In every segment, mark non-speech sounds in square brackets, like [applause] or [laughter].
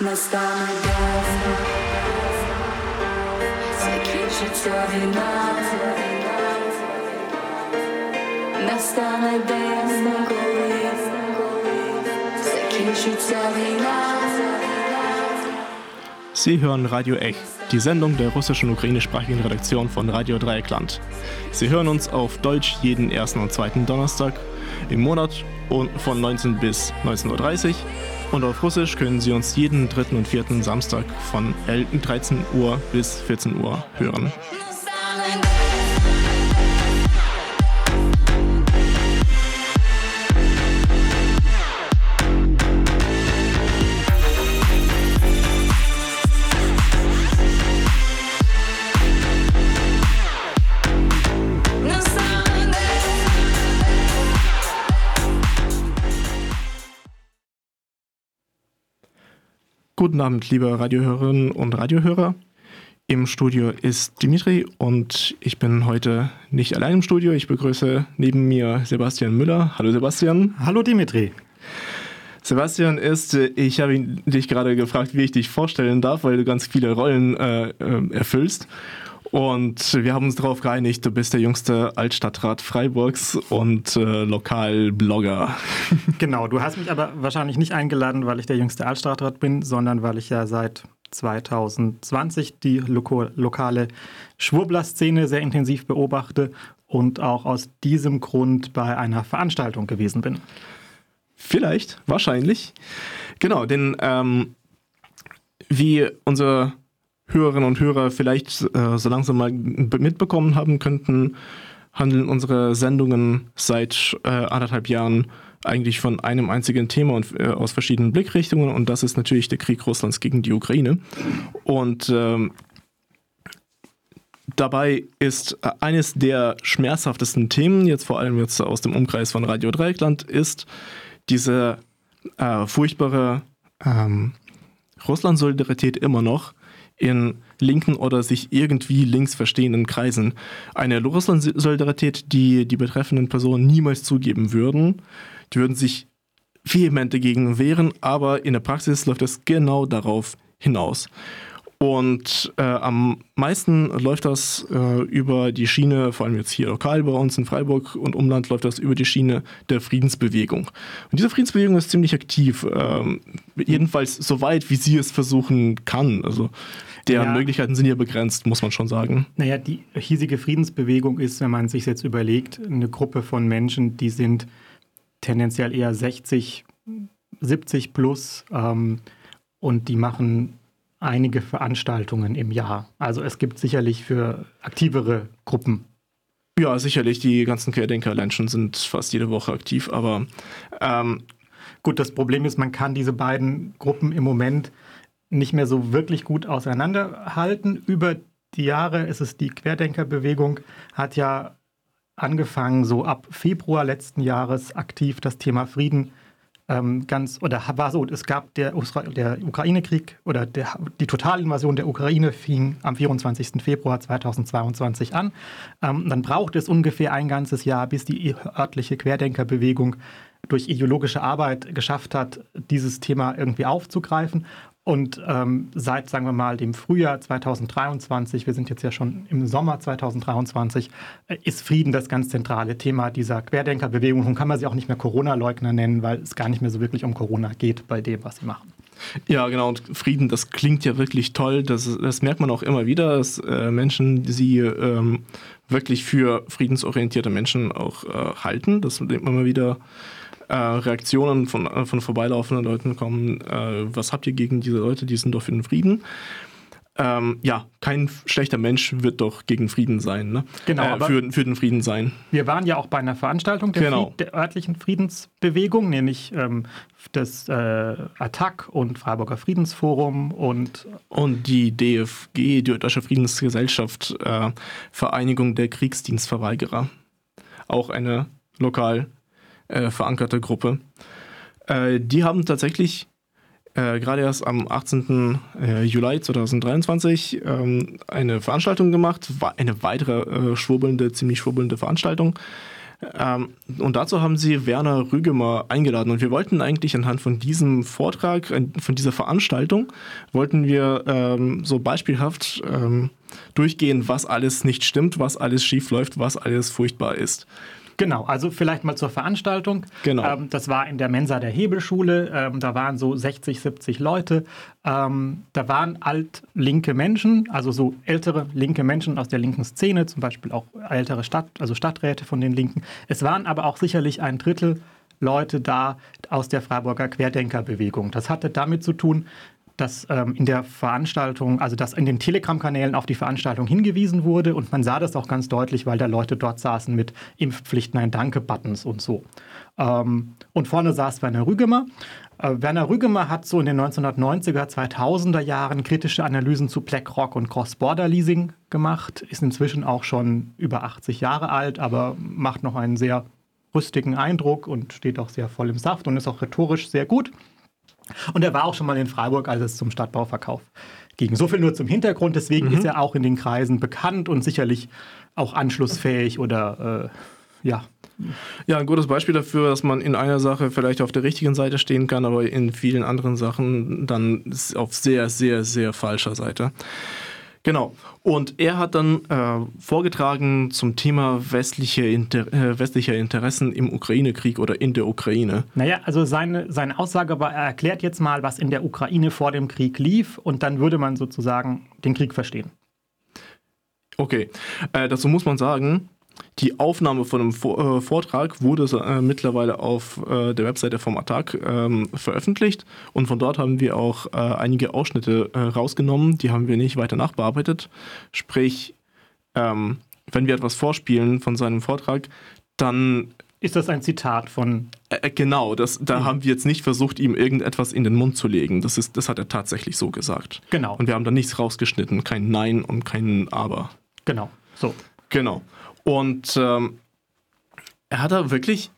Настане день, закінчиться війна, настане день, коли закінчиться війна. Sie hören Radio Ech, die Sendung der russischen und ukrainischsprachigen Redaktion von Radio Dreieckland. Sie hören uns auf Deutsch jeden ersten und zweiten Donnerstag im Monat und von 19 bis 19.30 Uhr und auf Russisch können Sie uns jeden dritten und vierten Samstag von 11 13 Uhr bis 14 Uhr hören. Guten Abend, liebe Radiohörerinnen und Radiohörer. Im Studio ist Dimitri und ich bin heute nicht allein im Studio. Ich begrüße neben mir Sebastian Müller. Hallo Sebastian. Hallo Dimitri. Sebastian ist, äh, ich habe dich gerade gefragt, wie ich dich vorstellen darf, weil du ganz viele Rollen äh, äh, erfüllst. Und wir haben uns darauf geeinigt, du bist der jüngste Altstadtrat Freiburgs und äh, Lokalblogger. [laughs] Genau, du hast mich aber wahrscheinlich nicht eingeladen, weil ich der jüngste Altstadtrat bin, sondern weil ich ja seit 2020 die loko lokale Schwurbler-Szene sehr intensiv beobachte und auch aus diesem Grund bei einer Veranstaltung gewesen bin. Vielleicht, wahrscheinlich. Genau, denn ähm, wie unsere Hörerinnen und Hörer vielleicht äh, so langsam mal mitbekommen haben könnten, handeln unsere Sendungen seit äh, anderthalb Jahren eigentlich von einem einzigen Thema und äh, aus verschiedenen Blickrichtungen und das ist natürlich der Krieg Russlands gegen die Ukraine. Und ähm, dabei ist äh, eines der schmerzhaftesten Themen, jetzt vor allem jetzt aus dem Umkreis von Radio Dreieckland, ist diese äh, furchtbare ähm, Russland-Solidarität immer noch in linken oder sich irgendwie links verstehenden Kreisen. Eine Russland-Solidarität, die die betreffenden Personen niemals zugeben würden. Die würden sich vehement dagegen wehren, aber in der Praxis läuft es genau darauf hinaus. Und äh, am meisten läuft das äh, über die Schiene, vor allem jetzt hier lokal bei uns in Freiburg und Umland, läuft das über die Schiene der Friedensbewegung. Und diese Friedensbewegung ist ziemlich aktiv, ähm, jedenfalls so weit, wie sie es versuchen kann. Also deren Ja. Möglichkeiten sind hier begrenzt, muss man schon sagen. Naja, die hiesige Friedensbewegung ist, wenn man sich jetzt überlegt, eine Gruppe von Menschen, die sind tendenziell eher 60, 70 plus ähm, und die machen einige Veranstaltungen im Jahr. Also es gibt sicherlich für aktivere Gruppen. Ja, sicherlich, die ganzen Querdenker-Menschen sind fast jede Woche aktiv, aber ähm, Gut, das Problem ist, man kann diese beiden Gruppen im Moment nicht mehr so wirklich gut auseinanderhalten. Über die Jahre ist es die Querdenkerbewegung, hat ja angefangen, so ab Februar letzten Jahres aktiv das Thema Frieden ähm, ganz, oder war so, es gab der, der Ukraine-Krieg oder der, die Totalinvasion der Ukraine fing am 24. Februar 2022 an. Ähm, dann braucht es ungefähr ein ganzes Jahr, bis die örtliche Querdenkerbewegung durch ideologische Arbeit geschafft hat, dieses Thema irgendwie aufzugreifen. Und ähm, seit, sagen wir mal, dem Frühjahr 2023, wir sind jetzt ja schon im Sommer 2023, äh, ist Frieden das ganz zentrale Thema dieser Querdenkerbewegung. Und kann man sie auch nicht mehr Corona-Leugner nennen, weil es gar nicht mehr so wirklich um Corona geht bei dem, was sie machen. Ja, genau. Und Frieden, das klingt ja wirklich toll. Das, das merkt man auch immer wieder, dass äh, Menschen sie ähm, wirklich für friedensorientierte Menschen auch äh, halten. Das immer wieder äh, Reaktionen von, äh, von vorbeilaufenden Leuten kommen. Äh, was habt ihr gegen diese Leute? Die sind doch für den Frieden. Ähm, ja, kein schlechter Mensch wird doch gegen Frieden sein. Ne? Genau, Äh, für, für den Frieden sein. Wir waren ja auch bei einer Veranstaltung der, Genau. Fried, der örtlichen Friedensbewegung, nämlich ähm, das äh, Attac und Freiburger Friedensforum und Und die DFG, die Deutsche Friedensgesellschaft, äh, Vereinigung der Kriegsdienstverweigerer. Auch eine lokal äh, verankerte Gruppe. Äh, die haben tatsächlich äh, gerade erst am 18. Äh, Juli 2023 ähm, eine Veranstaltung gemacht, eine weitere äh, schwurbelnde, ziemlich schwurbelnde Veranstaltung. Ähm, und dazu haben sie Werner Rügemer eingeladen. Und wir wollten eigentlich anhand von diesem Vortrag, von dieser Veranstaltung, wollten wir ähm, so beispielhaft ähm, durchgehen, was alles nicht stimmt, was alles schief läuft, was alles furchtbar ist. Genau, also vielleicht mal zur Veranstaltung. Genau. Ähm, das war in der Mensa der Hebelschule. Ähm, da waren so 60, 70 Leute. Ähm, da waren altlinke Menschen, also so ältere linke Menschen aus der linken Szene, zum Beispiel auch ältere Stadt, also Stadträte von den Linken. Es waren aber auch sicherlich ein Drittel Leute da aus der Freiburger Querdenkerbewegung. Das hatte damit zu tun, dass ähm, in der Veranstaltung, also dass in den Telegram-Kanälen auf die Veranstaltung hingewiesen wurde und man sah das auch ganz deutlich, weil da Leute dort saßen mit Impfpflicht, Nein, Danke-Buttons und so. Ähm, und vorne saß Werner Rügemer. Äh, Werner Rügemer hat so in den 1990er, 2000er Jahren kritische Analysen zu BlackRock und Cross-Border-Leasing gemacht, ist inzwischen auch schon über 80 Jahre alt, aber macht noch einen sehr rüstigen Eindruck und steht auch sehr voll im Saft und ist auch rhetorisch sehr gut. Und er war auch schon mal in Freiburg, als es zum Stadtbauverkauf ging. So viel nur zum Hintergrund. Deswegen Mhm. ist er auch in den Kreisen bekannt und sicherlich auch anschlussfähig oder äh, ja. Ja, ein gutes Beispiel dafür, dass man in einer Sache vielleicht auf der richtigen Seite stehen kann, aber in vielen anderen Sachen dann auf sehr, sehr, sehr falscher Seite. Genau. Und er hat dann äh, vorgetragen zum Thema westliche Inter äh, westlicher Interessen im Ukraine-Krieg oder in der Ukraine. Naja, also seine, seine Aussage war, er erklärt jetzt mal, was in der Ukraine vor dem Krieg lief und dann würde man sozusagen den Krieg verstehen. Okay, äh, dazu muss man sagen, die Aufnahme von einem Vor äh, Vortrag wurde äh, mittlerweile auf äh, der Webseite vom Attac ähm, veröffentlicht und von dort haben wir auch einige Ausschnitte rausgenommen, die haben wir nicht weiter nachbearbeitet. Sprich, ähm, wenn wir etwas vorspielen von seinem Vortrag, dann Ist das ein Zitat von. genau, das, da haben wir jetzt nicht versucht, ihm irgendetwas in den Mund zu legen. Das, ist, das hat er tatsächlich so gesagt. Genau, Und wir haben da nichts rausgeschnitten, kein Nein und kein Aber. genau. So. Genau. Und ähm, er hat da wirklich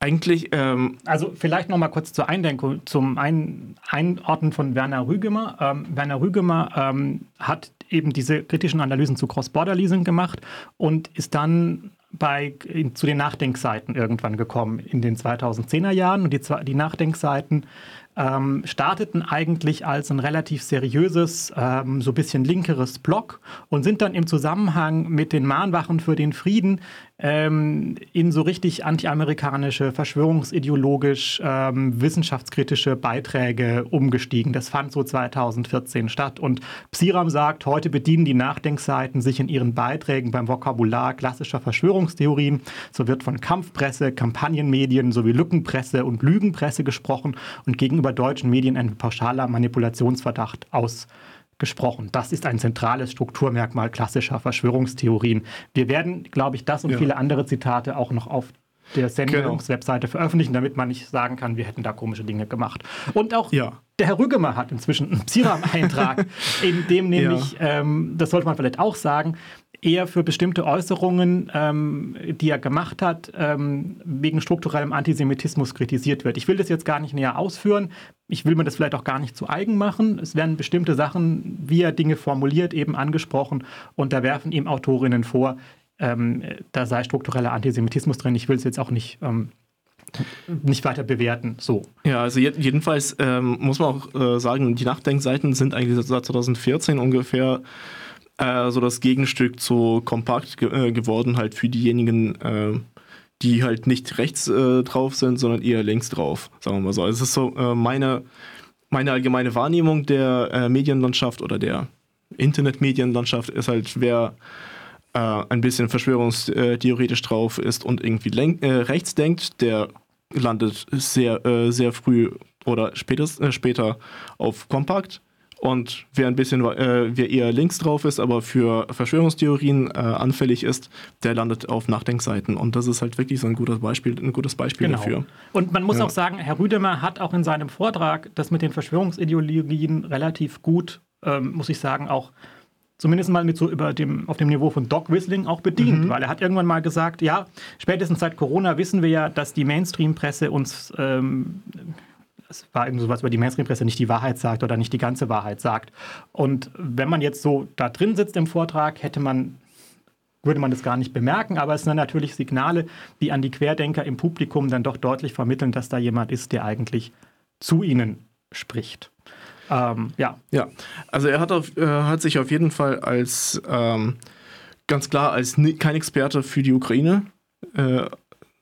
eigentlich, ähm, Also vielleicht noch mal kurz zur Eindenkung, zum Ein Einordnen von Werner Rügemer. Ähm, Werner Rügemer ähm, hat eben diese kritischen Analysen zu Cross-Border-Leasing gemacht und ist dann bei, in, zu den Nachdenkseiten irgendwann gekommen in den 2010er Jahren. Und die, die Nachdenkseiten ähm, starteten eigentlich als ein relativ seriöses, ähm, so ein bisschen linkeres Blog und sind dann im Zusammenhang mit den Mahnwachen für den Frieden ähm, in so richtig antiamerikanische, verschwörungsideologisch, ähm, wissenschaftskritische Beiträge umgestiegen. Das fand so 2014 statt. Und Psiram sagt, heute bedienen die Nachdenkseiten sich in ihren Beiträgen beim Vokabular klassischer Verschwörungstheorien. So wird von Kampfpresse, Kampagnenmedien sowie Lückenpresse und Lügenpresse gesprochen und gegenüber deutschen Medien ein pauschaler Manipulationsverdacht ausgesprochen. Das ist ein zentrales Strukturmerkmal klassischer Verschwörungstheorien. Wir werden, glaube ich, das und Ja. viele andere Zitate auch noch auf der Sendungswebseite veröffentlichen, damit man nicht sagen kann, wir hätten da komische Dinge gemacht. Und auch Ja. der Herr Rügemer hat inzwischen einen Psiram-Eintrag, [laughs] in dem nämlich, ähm, das sollte man vielleicht auch sagen, er für bestimmte Äußerungen, ähm, die er gemacht hat, ähm, wegen strukturellem Antisemitismus kritisiert wird. Ich will das jetzt gar nicht näher ausführen. Ich will mir das vielleicht auch gar nicht zu eigen machen. Es werden bestimmte Sachen, wie er Dinge formuliert, eben angesprochen. Und da werfen ihm Autorinnen vor, ähm, da sei struktureller Antisemitismus drin. Ich will es jetzt auch nicht, ähm, nicht weiter bewerten. So. ja, also je, jedenfalls ähm, muss man auch äh, sagen, die Nachdenkseiten sind eigentlich seit 2014 ungefähr äh, so das Gegenstück zu kompakt ge äh, geworden, halt für diejenigen, äh, die halt nicht rechts äh, drauf sind, sondern eher links drauf, sagen wir mal so. Also es ist so äh, meine, meine allgemeine Wahrnehmung der äh, Medienlandschaft oder der Internetmedienlandschaft ist halt, wer ein bisschen verschwörungstheoretisch drauf ist und irgendwie rechts denkt, der landet sehr, sehr früh oder spätest, später auf Kompakt. Und wer ein bisschen, äh, wer eher links drauf ist, aber für Verschwörungstheorien äh, anfällig ist, der landet auf Nachdenkseiten. Und das ist halt wirklich so ein gutes Beispiel, ein gutes Beispiel dafür. Und man muss Ja. auch sagen, Herr Rüdemer hat auch in seinem Vortrag das mit den Verschwörungsideologien relativ gut, ähm, muss ich sagen, auch zumindest mal mit so über dem, auf dem Niveau von Doc Whistling auch bedient, weil er hat irgendwann mal gesagt, ja, spätestens seit Corona wissen wir ja, dass die Mainstream-Presse uns ähm, es war irgend sowas über die Mainstream-Presse nicht die Wahrheit sagt oder nicht die ganze Wahrheit sagt. Und wenn man jetzt so da drin sitzt im Vortrag, hätte man würde man das gar nicht bemerken, aber es sind natürlich Signale, die an die Querdenker im Publikum dann doch deutlich vermitteln, dass da jemand ist, der eigentlich zu ihnen spricht. Ähm, ja. Ja, also er hat, auf, äh, hat sich auf jeden Fall als ähm, ganz klar als kein Experte für die Ukraine äh,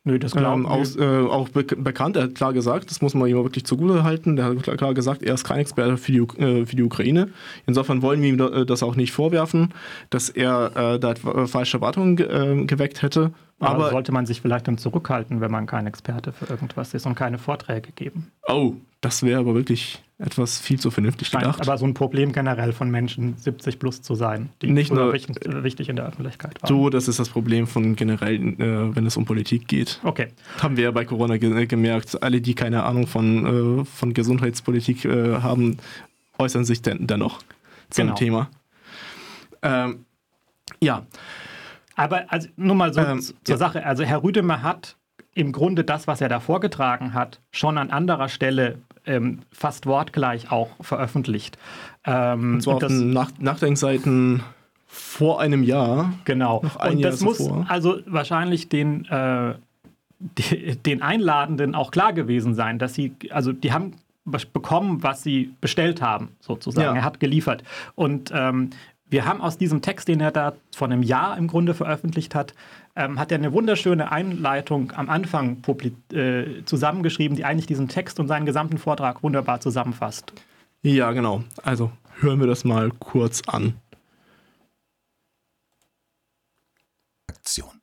Nö, das ähm, glauben aus, äh, auch be bekannt. Er hat klar gesagt, das muss man ihm wirklich zugute halten. Der hat klar, klar gesagt, er ist kein Experte für die, äh, für die Ukraine. Insofern wollen wir ihm äh, das auch nicht vorwerfen, dass er äh, da falsche Erwartungen ge äh, geweckt hätte. Aber sollte man sich vielleicht dann zurückhalten, wenn man kein Experte für irgendwas ist und keine Vorträge geben. oh, das wäre aber wirklich etwas viel zu vernünftig Scheint gedacht. aber so ein Problem generell von Menschen 70 plus zu sein, die Nicht nur- wichtig, wichtig in der Öffentlichkeit waren. so, das ist das Problem von generell, äh, wenn es um Politik geht. Okay, Haben wir ja bei Corona ge gemerkt, alle, die keine Ahnung von, äh, von Gesundheitspolitik äh, haben, äußern sich den dennoch zum Genau. Thema. Ähm, ja, aber also nur mal so Ähm, zur ja. Sache. Also Herr Rüdemer hat im Grunde das, was er da vorgetragen hat, schon an anderer Stelle ähm, fast wortgleich auch veröffentlicht. Ähm, und zwar und auf den Nach Nachdenkseiten vor einem Jahr. Genau. Noch ein und Jahr das muss zuvor. also wahrscheinlich den, äh, [laughs] die, den Einladenden auch klar gewesen sein, dass sie, also die haben bekommen, was sie bestellt haben, sozusagen. Ja. Er hat geliefert. Und ähm, wir haben aus diesem Text, den er da vor einem Jahr im Grunde veröffentlicht hat, ähm, hat er eine wunderschöne Einleitung am Anfang äh, zusammengeschrieben, die eigentlich diesen Text und seinen gesamten Vortrag wunderbar zusammenfasst. Ja, genau. Also hören wir das mal kurz an. Aktion.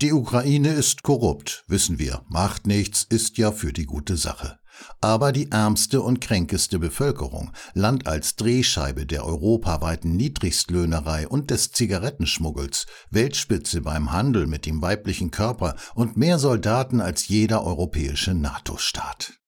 Die Ukraine ist korrupt, wissen wir. Macht nichts, ist ja für die gute Sache. Aber die ärmste und kränkeste Bevölkerung, Land als Drehscheibe der europaweiten Niedrigstlöhnerei und des Zigarettenschmuggels, Weltspitze beim Handel mit dem weiblichen Körper und mehr Soldaten als jeder europäische NATO-Staat.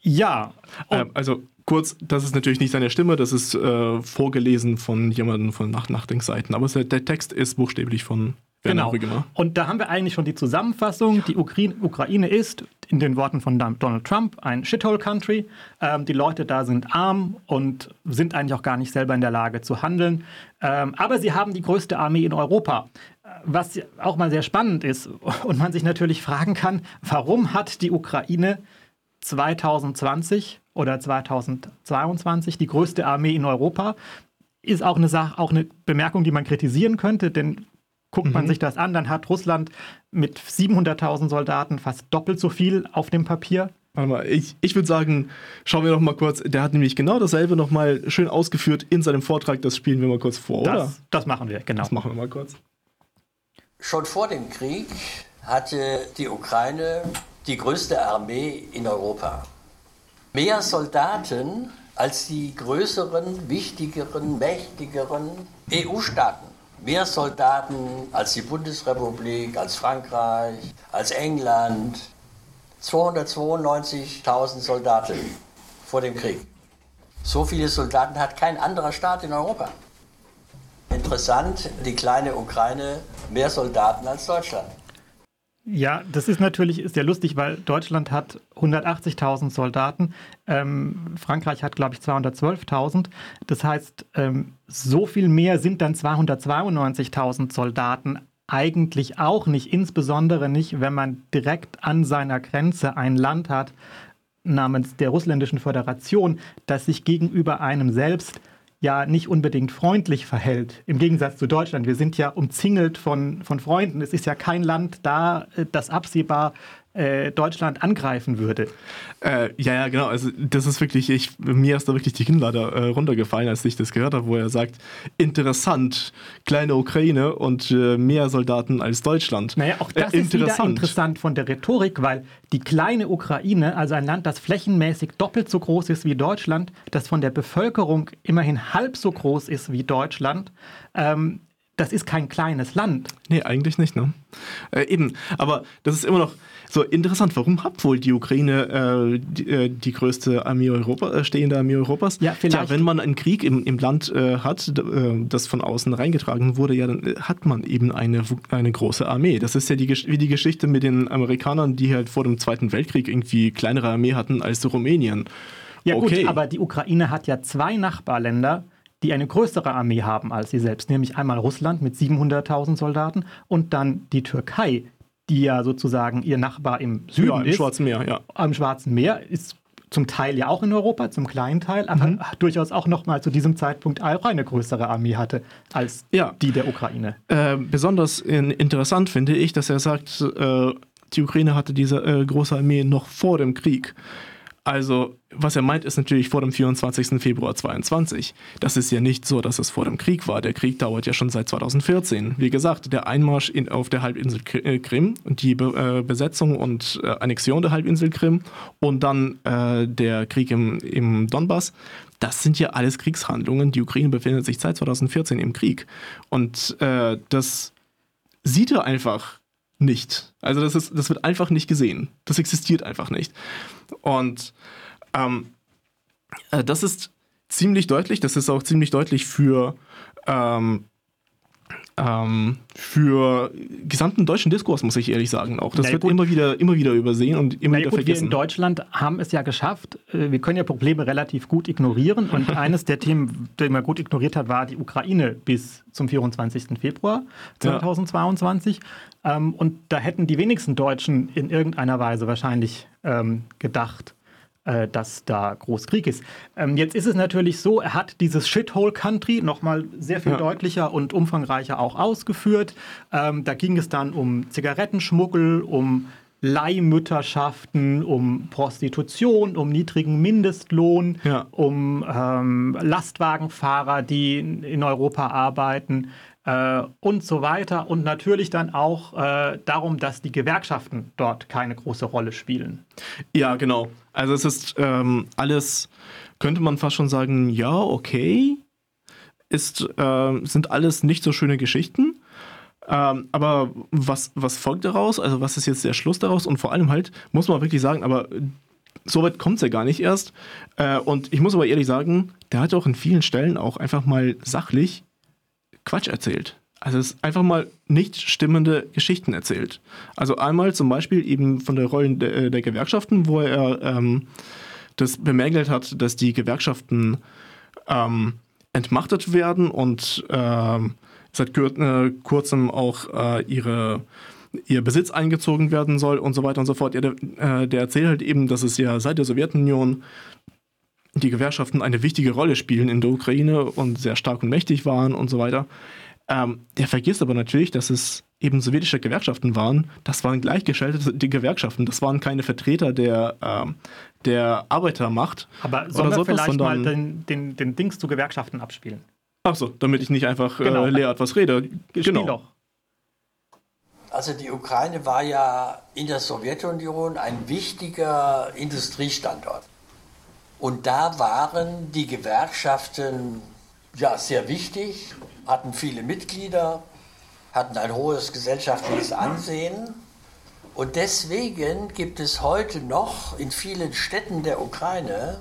Ja, und Ähm, also kurz, das ist natürlich nicht seine Stimme, das ist äh, vorgelesen von jemandem von Nach Nachdenkseiten. Aber es, der Text ist buchstäblich von Genau. Rügemer. Und da haben wir eigentlich schon die Zusammenfassung. Die Ukraine ist, in den Worten von Donald Trump, ein Shithole-Country. Ähm, die Leute da sind arm und sind eigentlich auch gar nicht selber in der Lage zu handeln. Ähm, aber sie haben die größte Armee in Europa. Äh, Was auch mal sehr spannend ist und man sich natürlich fragen kann, warum hat die Ukraine 2020 oder 2022 die größte Armee in Europa? Ist auch eine Sache, auch eine Bemerkung, die man kritisieren könnte, denn guckt man sich das an, dann hat Russland mit 700.000 Soldaten fast doppelt so viel auf dem Papier. Warte mal, ich, ich würde sagen, schauen wir noch mal kurz. Der hat nämlich genau dasselbe noch mal schön ausgeführt in seinem Vortrag. Das spielen wir mal kurz vor, oder? Das, das machen wir, genau. Das machen wir mal kurz. Schon vor dem Krieg hatte die Ukraine die größte Armee in Europa. Mehr Soldaten als die größeren, wichtigeren, mächtigeren EU-Staaten. Mehr Soldaten als die Bundesrepublik, als Frankreich, als England. 292.000 Soldaten vor dem Krieg. So viele Soldaten hat kein anderer Staat in Europa. Interessant, die kleine Ukraine mehr Soldaten als Deutschland. Ja, das ist natürlich ja lustig, weil Deutschland hat 180.000 Soldaten, ähm, Frankreich hat, glaube ich, 212.000. Das heißt, ähm, so viel mehr sind dann 292.000 Soldaten eigentlich auch nicht, insbesondere nicht, wenn man direkt an seiner Grenze ein Land hat namens der Russländischen Föderation, das sich gegenüber einem selbst ja nicht unbedingt freundlich verhält. Im Gegensatz zu Deutschland. Wir sind ja umzingelt von, von Freunden. Es ist ja kein Land da, äh, das absehbar äh, Deutschland angreifen würde. Äh, ja, ja, genau. Also das ist wirklich, ich, mir ist da wirklich die Kinnlade äh, runtergefallen, als ich das gehört habe, wo er sagt, interessant, kleine Ukraine und äh, mehr Soldaten als Deutschland. Naja, auch das äh, ist wieder interessant von der Rhetorik, weil die kleine Ukraine, also ein Land, das flächenmäßig doppelt so groß ist wie Deutschland, das von der Bevölkerung immerhin halb so groß ist wie Deutschland, ähm, das ist kein kleines Land. Nee, eigentlich nicht, ne? Äh, eben, aber das ist immer noch so interessant. Warum hat wohl die Ukraine äh, die, äh, die größte Armee Europa, äh, stehende Armee Europas? Ja, vielleicht- Tja, wenn man einen Krieg im, im Land äh, hat, äh, das von außen reingetragen wurde, ja, dann hat man eben eine, eine große Armee. Das ist ja die, wie die Geschichte mit den Amerikanern, die halt vor dem Zweiten Weltkrieg irgendwie kleinere Armee hatten als Rumänien. Ja okay. gut, aber die Ukraine hat ja zwei Nachbarländer, die eine größere Armee haben als sie selbst, nämlich einmal Russland mit 700.000 Soldaten und dann die Türkei, die ja sozusagen ihr Nachbar im Süden ja, im ist. Schwarzen Meer, ja. am Schwarzen Meer ist zum Teil ja auch in Europa, zum kleinen Teil, aber Mhm. durchaus auch noch mal zu diesem Zeitpunkt auch eine größere Armee hatte als Ja. die der Ukraine. Äh, besonders in, interessant finde ich, dass er sagt, äh, die Ukraine hatte diese äh, große Armee noch vor dem Krieg. Also, was er meint, ist natürlich vor dem 24. Februar 22. Das ist ja nicht so, dass es vor dem Krieg war. Der Krieg dauert ja schon seit 2014. Wie gesagt, der Einmarsch in, auf der Halbinsel äh, Krim und die Be äh, Besetzung und äh, Annexion der Halbinsel Krim und dann äh, der Krieg im, im Donbass, das sind ja alles Kriegshandlungen. Die Ukraine befindet sich seit 2014 im Krieg. Und äh, das sieht er einfach nicht. Also das, ist, das wird einfach nicht gesehen. Das existiert einfach nicht. Und ähm, äh, das ist ziemlich deutlich. Das ist auch ziemlich deutlich für, ähm, ähm, für gesamten deutschen Diskurs, muss ich ehrlich sagen. Auch das Na ja, wird gut. immer wieder, immer wieder übersehen und immer Na ja, wieder gut, wir in vergessen. Deutschland haben es ja geschafft. äh, Wir können ja Probleme relativ gut ignorieren. Und [laughs] eines der Themen, die man gut ignoriert hat, war die Ukraine bis zum 24. Februar 2022. Ähm, Und da hätten die wenigsten Deutschen in irgendeiner Weise wahrscheinlich ähm, gedacht, äh, dass da Großkrieg ist. Ähm, Jetzt ist es natürlich so, er hat dieses Shithole Country nochmal sehr viel Ja. deutlicher und umfangreicher auch ausgeführt. Ähm, da ging es dann um Zigarettenschmuggel, um Leihmütterschaften, um Prostitution, um niedrigen Mindestlohn, Ja. um ähm, Lastwagenfahrer, die in Europa arbeiten äh, und so weiter. Und natürlich dann auch äh, darum, dass die Gewerkschaften dort keine große Rolle spielen. Ja, genau. Also es ist ähm, alles, könnte man fast schon sagen, ja, okay. Ist, ähm, sind alles nicht so schöne Geschichten. Ähm, aber was, was folgt daraus? Also was ist jetzt der Schluss daraus? Und vor allem halt, muss man wirklich sagen, aber so weit kommt es ja gar nicht erst. Äh, und ich muss aber ehrlich sagen, der hat auch in vielen Stellen auch einfach mal sachlich Quatsch erzählt. Also es ist einfach mal nicht stimmende Geschichten erzählt. Also einmal zum Beispiel eben von der Rolle der, äh, der Gewerkschaften, wo er ähm, das bemängelt hat, dass die Gewerkschaften ähm, entmachtet werden und ähm, seit äh, kurzem auch äh, ihre, ihr Besitz eingezogen werden soll und so weiter und so fort. Der, äh, der erzählt halt eben, dass es ja seit der Sowjetunion die Gewerkschaften eine wichtige Rolle spielen in der Ukraine und sehr stark und mächtig waren und so weiter. Ähm, der vergisst aber natürlich, dass es eben sowjetische Gewerkschaften waren. Das waren gleichgeschaltete Gewerkschaften. Das waren keine Vertreter der, ähm, der Arbeitermacht. Aber sollen wir vielleicht mal sondern- den, den, den Dings zu Gewerkschaften abspielen? Ach so, damit ich nicht einfach Genau. äh, leer etwas rede. Spiel Genau. doch. Also die Ukraine war ja in der Sowjetunion ein wichtiger Industriestandort. Und da waren die Gewerkschaften ja sehr wichtig, hatten viele Mitglieder, hatten ein hohes gesellschaftliches Ansehen. Und deswegen gibt es heute noch in vielen Städten der Ukraine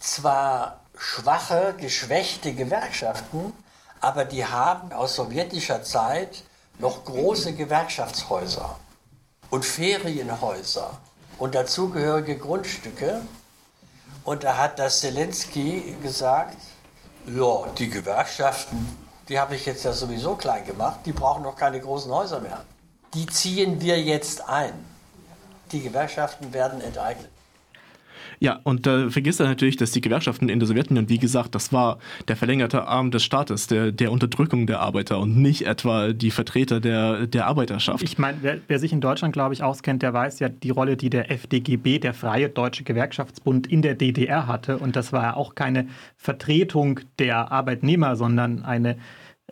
zwar schwache, geschwächte Gewerkschaften, aber die haben aus sowjetischer Zeit noch große Gewerkschaftshäuser und Ferienhäuser und dazugehörige Grundstücke. Und da hat das Zelensky gesagt, ja, die Gewerkschaften, die habe ich jetzt ja sowieso klein gemacht, die brauchen doch keine großen Häuser mehr. Die ziehen wir jetzt ein. Die Gewerkschaften werden enteignet. Ja, und da vergisst er natürlich, dass die Gewerkschaften in der Sowjetunion, wie gesagt, das war der verlängerte Arm des Staates, der, der Unterdrückung der Arbeiter und nicht etwa die Vertreter der, der Arbeiterschaft. Ich meine, wer, wer sich in Deutschland, glaube ich, auskennt, der weiß ja die Rolle, die der FDGB, der Freie Deutsche Gewerkschaftsbund, in der DDR hatte. Und das war ja auch keine Vertretung der Arbeitnehmer, sondern eine,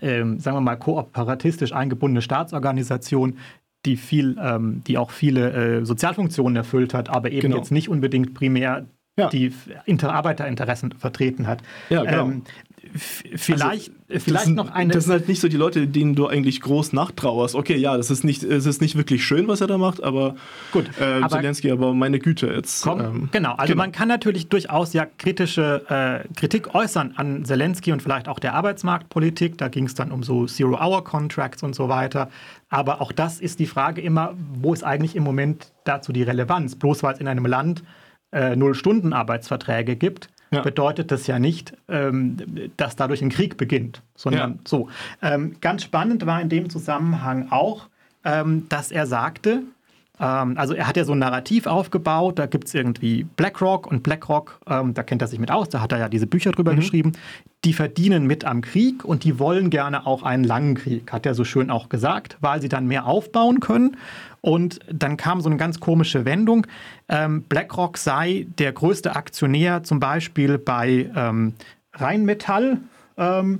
ähm, sagen wir mal, kooperatistisch eingebundene Staatsorganisation, die viel, ähm, die auch viele äh, Sozialfunktionen erfüllt hat, aber eben Genau. jetzt nicht unbedingt primär Ja. die Inter Arbeiterinteressen vertreten hat. Ja, genau. Ähm, vielleicht das vielleicht sind, noch eine. Das sind halt nicht so die Leute, denen du eigentlich groß nachtrauerst. Okay, ja, das ist nicht, es ist nicht wirklich schön, was er da macht, aber Gut, äh, aber- Zelensky, aber meine Güte jetzt. Komm, ähm, genau, also man kann natürlich durchaus ja kritische äh, Kritik äußern an Zelensky und vielleicht auch der Arbeitsmarktpolitik. Da ging es dann um so Zero-Hour-Contracts und so weiter. Aber auch das ist die Frage immer, wo ist eigentlich im Moment dazu die Relevanz? Bloß weil es in einem Land äh, Null-Stunden-Arbeitsverträge gibt, Ja. bedeutet das ja nicht, ähm, dass dadurch ein Krieg beginnt, sondern Ja. so. Ähm, ganz spannend war in dem Zusammenhang auch, ähm, dass er sagte, ähm, also er hat ja so ein Narrativ aufgebaut, da gibt es irgendwie BlackRock und BlackRock, ähm, da kennt er sich mit aus, da hat er ja diese Bücher drüber geschrieben, die verdienen mit am Krieg und die wollen gerne auch einen langen Krieg, hat er so schön auch gesagt, weil sie dann mehr aufbauen können. Und dann kam so eine ganz komische Wendung. Ähm, BlackRock sei der größte Aktionär zum Beispiel bei ähm, Rheinmetall. Ähm,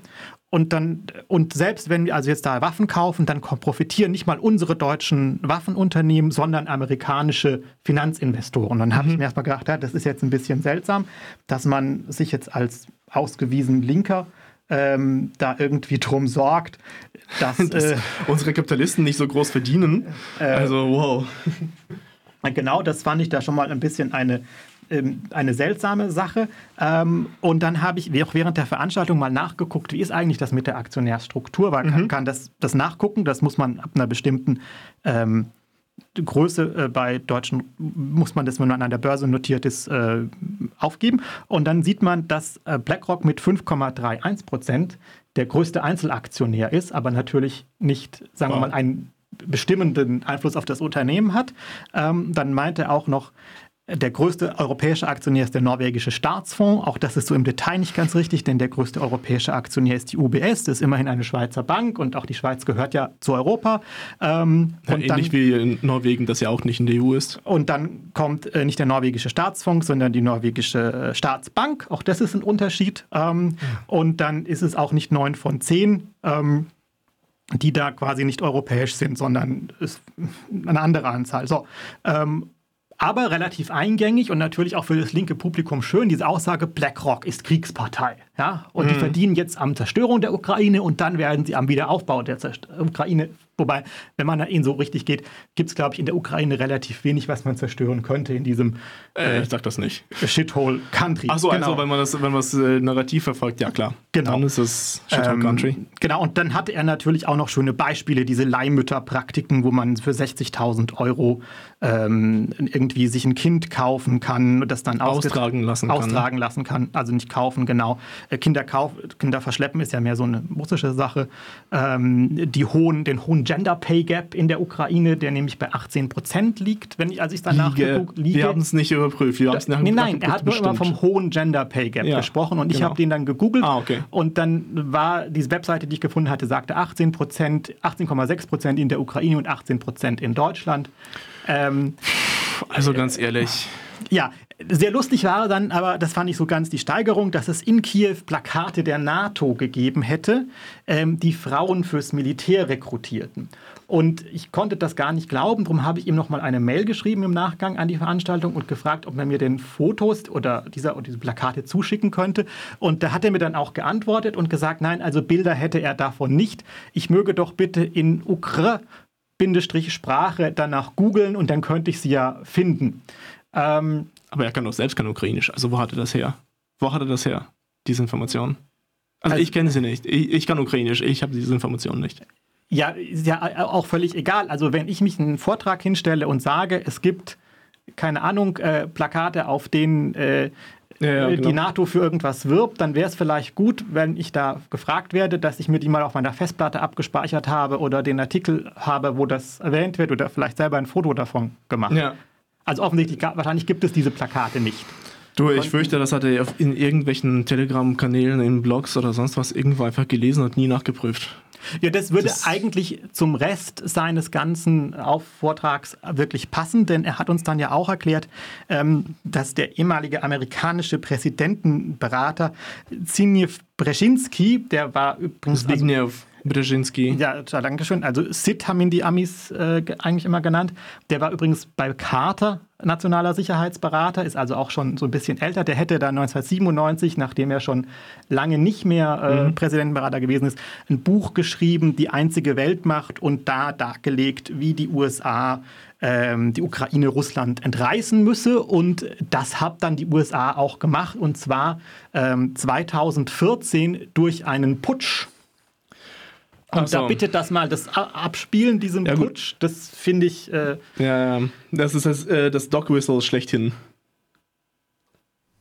und dann, und selbst wenn wir also jetzt da Waffen kaufen, dann profitieren nicht mal unsere deutschen Waffenunternehmen, sondern amerikanische Finanzinvestoren. Dann habe ich mir erstmal gedacht, ja, das ist jetzt ein bisschen seltsam, dass man sich jetzt als ausgewiesen Linker ähm, da irgendwie drum sorgt, dass, [laughs] Dass äh, unsere Kapitalisten nicht so groß verdienen. also, wow. Genau, das fand ich da schon mal ein bisschen eine, ähm, eine seltsame Sache. Ähm, und dann habe ich auch während der Veranstaltung mal nachgeguckt, wie ist eigentlich das mit der Aktionärsstruktur? Man kann, kann das, das nachgucken, das muss man ab einer bestimmten ähm, Größe äh, bei deutschen, muss man das, wenn man an der Börse notiert ist, äh, aufgeben. Und dann sieht man, dass äh, BlackRock mit 5,31 Prozent der größte Einzelaktionär ist, aber natürlich nicht, sagen wir Wow. mal, einen bestimmenden Einfluss auf das Unternehmen hat. Ähm, dann meinte er auch noch, der größte europäische Aktionär ist der norwegische Staatsfonds. Auch das ist so im Detail nicht ganz richtig, denn der größte europäische Aktionär ist die UBS. Das ist immerhin eine Schweizer Bank und auch die Schweiz gehört ja zu Europa. Ähm, Ja, und ähnlich wie in Norwegen, das ja auch nicht in der EU ist. und dann kommt äh, nicht der norwegische Staatsfonds, sondern die norwegische äh, Staatsbank. Auch das ist ein Unterschied. Ähm, Und dann ist es auch nicht neun von zehn, ähm, die da quasi nicht europäisch sind, sondern ist eine andere Anzahl. So. Ähm, aber relativ eingängig und natürlich auch für das linke Publikum schön, diese Aussage, BlackRock ist Kriegspartei. Ja? Und die verdienen jetzt am Zerstörung der Ukraine und dann werden sie am Wiederaufbau der Zerst Ukraine. Wobei, wenn man da ihnen so richtig geht, gibt es, glaube ich, in der Ukraine relativ wenig, was man zerstören könnte in diesem Äh, ich sag das nicht. Shithole Country. Ach so, genau. also, wenn man das, wenn man das äh, Narrativ verfolgt, ja klar. Genau. Dann ist es Shithole Ähm, Country. Genau, und dann hatte er natürlich auch noch schöne Beispiele, diese Leihmütterpraktiken, wo man für 60.000 Euro ähm, irgendwie sich ein Kind kaufen kann und das dann Austragen lassen kann. austragen lassen kann. Also nicht kaufen, genau. Äh, Kinder, kauf, Kinder verschleppen ist ja mehr so eine russische Sache. Ähm, die hohen, den hohen Gender Pay Gap in der Ukraine, der nämlich bei 18 Prozent liegt, wenn ich, als ich es danach Liege. Wir haben es nicht überprüft. Wir haben's Nee, nein, er hat nur immer vom hohen Gender Pay Gap Ja, gesprochen und ich genau. habe den dann gegoogelt Ah, okay. und dann war diese Webseite, die ich gefunden hatte, sagte 18 Prozent, 18,6 Prozent in der Ukraine und 18 Prozent in Deutschland. Ähm, Also ganz ehrlich. ja, sehr lustig war dann, aber das fand ich so ganz die Steigerung, dass es in Kiew Plakate der NATO gegeben hätte, ähm, die Frauen fürs Militär rekrutierten. Und ich konnte das gar nicht glauben, darum habe ich ihm nochmal eine Mail geschrieben im Nachgang an die Veranstaltung und gefragt, ob er mir den Fotos oder, dieser, oder diese Plakate zuschicken könnte. Und da hat er mir dann auch geantwortet und gesagt, nein, also Bilder hätte er davon nicht. Ich möge doch bitte in Ukra Bindestrich Sprache danach googeln und dann könnte ich sie ja finden. Ähm, Aber er kann doch selbst kein Ukrainisch. Also wo hat er das her? Wo hat er das her? Diese Information? Also, Also- ich kenne sie nicht. Ich, ich kann Ukrainisch. Ich habe diese Information nicht. Ja, ist ja auch völlig egal. Also wenn ich mich einen Vortrag hinstelle und sage, es gibt, keine Ahnung, äh, Plakate, auf denen äh, Ja, ja, äh, genau. die NATO für irgendwas wirbt, dann wäre es vielleicht gut, wenn ich da gefragt werde, dass ich mir die mal auf meiner Festplatte abgespeichert habe oder den Artikel habe, wo das erwähnt wird oder vielleicht selber ein Foto davon gemacht. Ja. Also offensichtlich, wahrscheinlich gibt es diese Plakate nicht. Du, ich fürchte, das hat er in irgendwelchen Telegram-Kanälen, in Blogs oder sonst was irgendwo einfach gelesen und nie nachgeprüft. Ja, das würde Das- eigentlich zum Rest seines ganzen Vortrags wirklich passen, denn er hat uns dann ja auch erklärt, ähm, dass der ehemalige amerikanische Präsidentenberater Zbigniew Brzezinski, der war übrigens also, Zbigniew Brzezinski. ja, danke schön. Also Sid haben ihn die Amis äh, ge- eigentlich immer genannt. Der war übrigens bei Carter nationaler Sicherheitsberater, ist also auch schon so ein bisschen älter. Der hätte da 1997, nachdem er schon lange nicht mehr äh, Präsidentenberater gewesen ist, ein Buch geschrieben, Die einzige Weltmacht, und da dargelegt, wie die USA ähm, die Ukraine Russland entreißen müsse. Und das hat dann die USA auch gemacht, und zwar ähm, 2014 durch einen Putsch. Und Ach so. da bitte das mal, das Abspielen, diesen Ja, gut. Putsch, das finde ich. Äh, Ja, ja. das ist das, äh, das Dog Whistle schlechthin.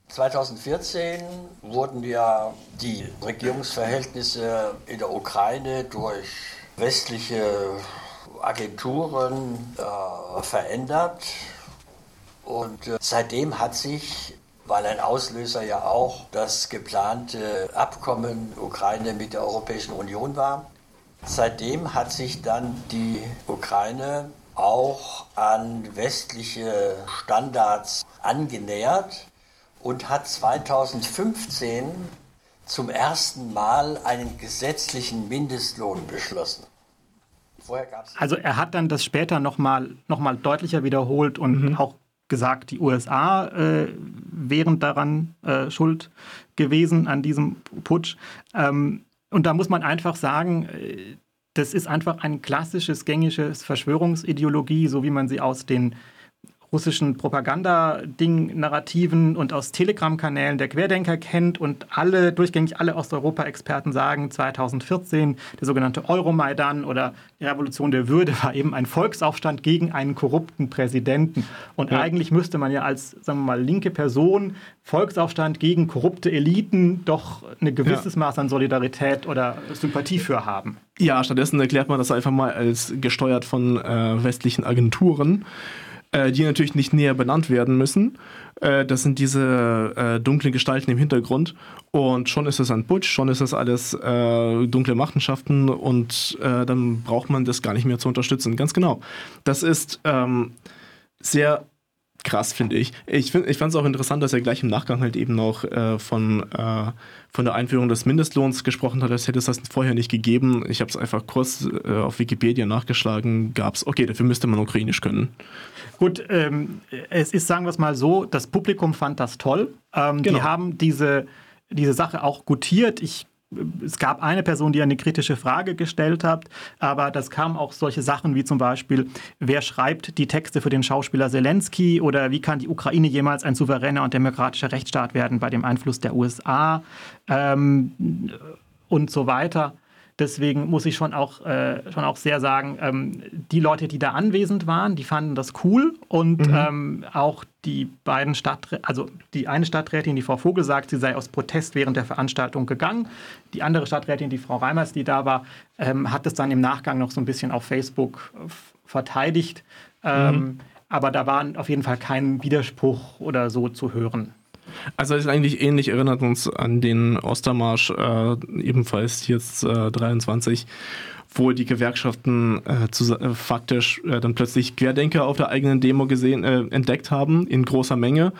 2014 wurden ja die Regierungsverhältnisse in der Ukraine durch westliche Agenturen äh, verändert. Und äh, seitdem hat sich, weil ein Auslöser ja auch das geplante Abkommen Ukraine mit der Europäischen Union war, seitdem hat sich dann die Ukraine auch an westliche Standards angenähert und hat 2015 zum ersten Mal einen gesetzlichen Mindestlohn beschlossen. Vorher gab's also er hat dann das später nochmal noch mal deutlicher wiederholt und mhm. auch gesagt, die USA äh, wären daran äh, schuld gewesen an diesem Putsch. Ähm, und da muss man einfach sagen, äh, das ist einfach ein klassisches, gängiges Verschwörungsideologie, so wie man sie aus den russischen Propagandading-Narrativen und aus Telegram-Kanälen der Querdenker kennt und alle, durchgängig alle Osteuropa-Experten sagen, 2014 der sogenannte Euromaidan oder die Revolution der Würde war eben ein Volksaufstand gegen einen korrupten Präsidenten. Und ja. eigentlich müsste man ja als, sagen wir mal, linke Person Volksaufstand gegen korrupte Eliten doch ein gewisses ja. Maß an Solidarität oder Sympathie für haben. Ja, stattdessen erklärt man das einfach mal als gesteuert von äh, westlichen Agenturen äh, die natürlich nicht näher benannt werden müssen. Äh, das sind diese äh, dunklen Gestalten im Hintergrund. Und schon ist es ein Putsch, schon ist es alles äh, dunkle Machenschaften und äh, dann braucht man das gar nicht mehr zu unterstützen. Ganz genau. Das ist ähm, sehr krass, finde ich. Ich, find, ich fand es auch interessant, dass er gleich im Nachgang halt eben noch äh, von, äh, von der Einführung des Mindestlohns gesprochen hat, als hätte es das vorher nicht gegeben. Ich habe es einfach kurz äh, auf Wikipedia nachgeschlagen, gab es, okay, dafür müsste man Ukrainisch können. Gut, ähm, es ist, sagen wir es mal so, das Publikum fand das toll. Ähm, genau. Die haben diese, diese Sache auch gutiert. Ich es gab eine Person, die eine kritische Frage gestellt hat, aber das kamen auch solche Sachen wie zum Beispiel, wer schreibt die Texte für den Schauspieler Zelensky oder wie kann die Ukraine jemals ein souveräner und demokratischer Rechtsstaat werden bei dem Einfluss der USA ähm, und so weiter. Deswegen muss ich schon auch, äh, schon auch sehr sagen, ähm, die Leute, die da anwesend waren, die fanden das cool und mhm. ähm, auch die beiden Stadträte, also die eine Stadträtin, die Frau Vogel sagt, sie sei aus Protest während der Veranstaltung gegangen. Die andere Stadträtin, die Frau Reimers, die da war, ähm, hat es dann im Nachgang noch so ein bisschen auf Facebook verteidigt. Ähm, mhm. Aber da war auf jeden Fall kein Widerspruch oder so zu hören. Also ist eigentlich ähnlich, erinnert uns an den Ostermarsch, äh, ebenfalls jetzt äh, 23, wo die Gewerkschaften äh, äh, faktisch äh, dann plötzlich Querdenker auf der eigenen Demo gesehen, äh, entdeckt haben in großer Menge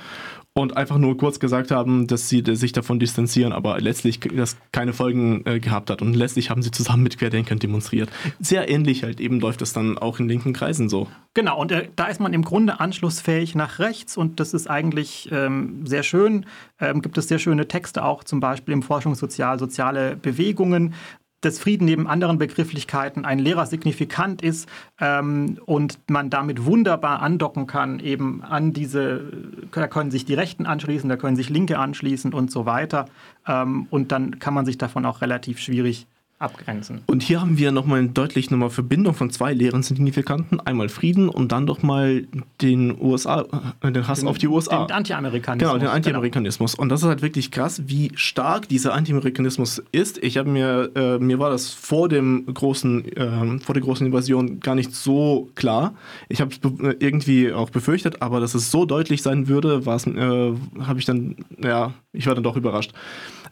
und einfach nur kurz gesagt haben, dass sie sich davon distanzieren, aber letztlich das keine Folgen äh, gehabt hat. Und letztlich haben sie zusammen mit Querdenkern demonstriert. Sehr ähnlich halt eben läuft es dann auch in linken Kreisen so. Genau, und äh, da ist man im Grunde anschlussfähig nach rechts und das ist eigentlich ähm, sehr schön. Ähm, gibt es sehr schöne Texte auch zum Beispiel im Forschungssozial, soziale Bewegungen, dass Frieden neben anderen Begrifflichkeiten ein leerer Signifikant ist ähm, und man damit wunderbar andocken kann, eben an diese, da können sich die Rechten anschließen, da können sich Linke anschließen und so weiter. Ähm, und dann kann man sich davon auch relativ schwierig abgrenzen. Und hier haben wir nochmal deutlich nochmal Verbindung von zwei leeren Signifikanten. Einmal Frieden und dann doch mal den USA, äh, den Hass den, auf die USA. Den Anti-Amerikanismus. Genau, den Anti-Amerikanismus. Genau. Und das ist halt wirklich krass, wie stark dieser Anti-Amerikanismus ist. Ich habe mir, äh, mir war das vor dem großen, äh, vor der großen Invasion gar nicht so klar. Ich habe es irgendwie auch befürchtet, aber dass es so deutlich sein würde, äh, habe ich dann, ja, ich war dann doch überrascht.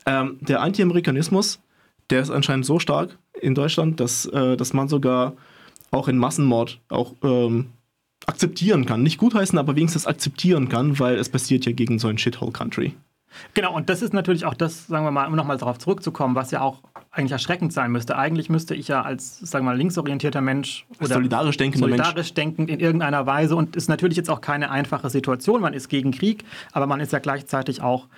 Ähm, der Anti-Amerikanismus der ist anscheinend so stark in Deutschland, dass, äh, dass man sogar auch in Massenmord auch ähm, akzeptieren kann. Nicht gutheißen, aber wenigstens akzeptieren kann, weil es passiert ja gegen so ein Shithole-Country. Genau, und das ist natürlich auch das, sagen wir mal, um nochmal darauf zurückzukommen, was ja auch eigentlich erschreckend sein müsste. Eigentlich müsste ich ja als, sagen wir mal, linksorientierter Mensch oder solidarisch denkender solidarisch Mensch. denkend in irgendeiner Weise und ist natürlich jetzt auch keine einfache Situation. Man ist gegen Krieg, aber man ist ja gleichzeitig auch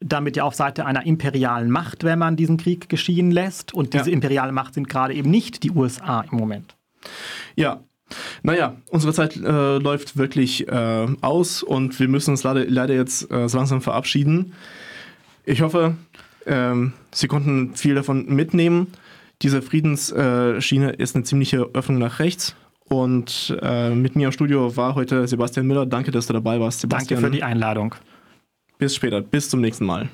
damit ja auf Seite einer imperialen Macht, wenn man diesen Krieg geschehen lässt. Und diese ja. imperiale Macht sind gerade eben nicht die USA im Moment. Ja, naja, unsere Zeit äh, läuft wirklich äh, aus und wir müssen uns leider, leider jetzt äh, so langsam verabschieden. Ich hoffe, ähm, Sie konnten viel davon mitnehmen. Diese Friedensschiene ist eine ziemliche Öffnung nach rechts. Und äh, mit mir im Studio war heute Sebastian Miller. Danke, dass du dabei warst, Sebastian. Danke für die Einladung. Bis später. Bis zum nächsten Mal.